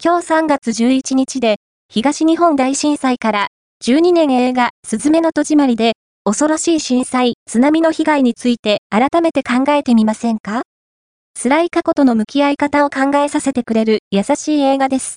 今日3月11日で、東日本大震災から12年映画、すずめの戸締まりで、恐ろしい震災、津波の被害について改めて考えてみませんか？辛い過去との向き合い方を考えさせてくれる優しい映画です。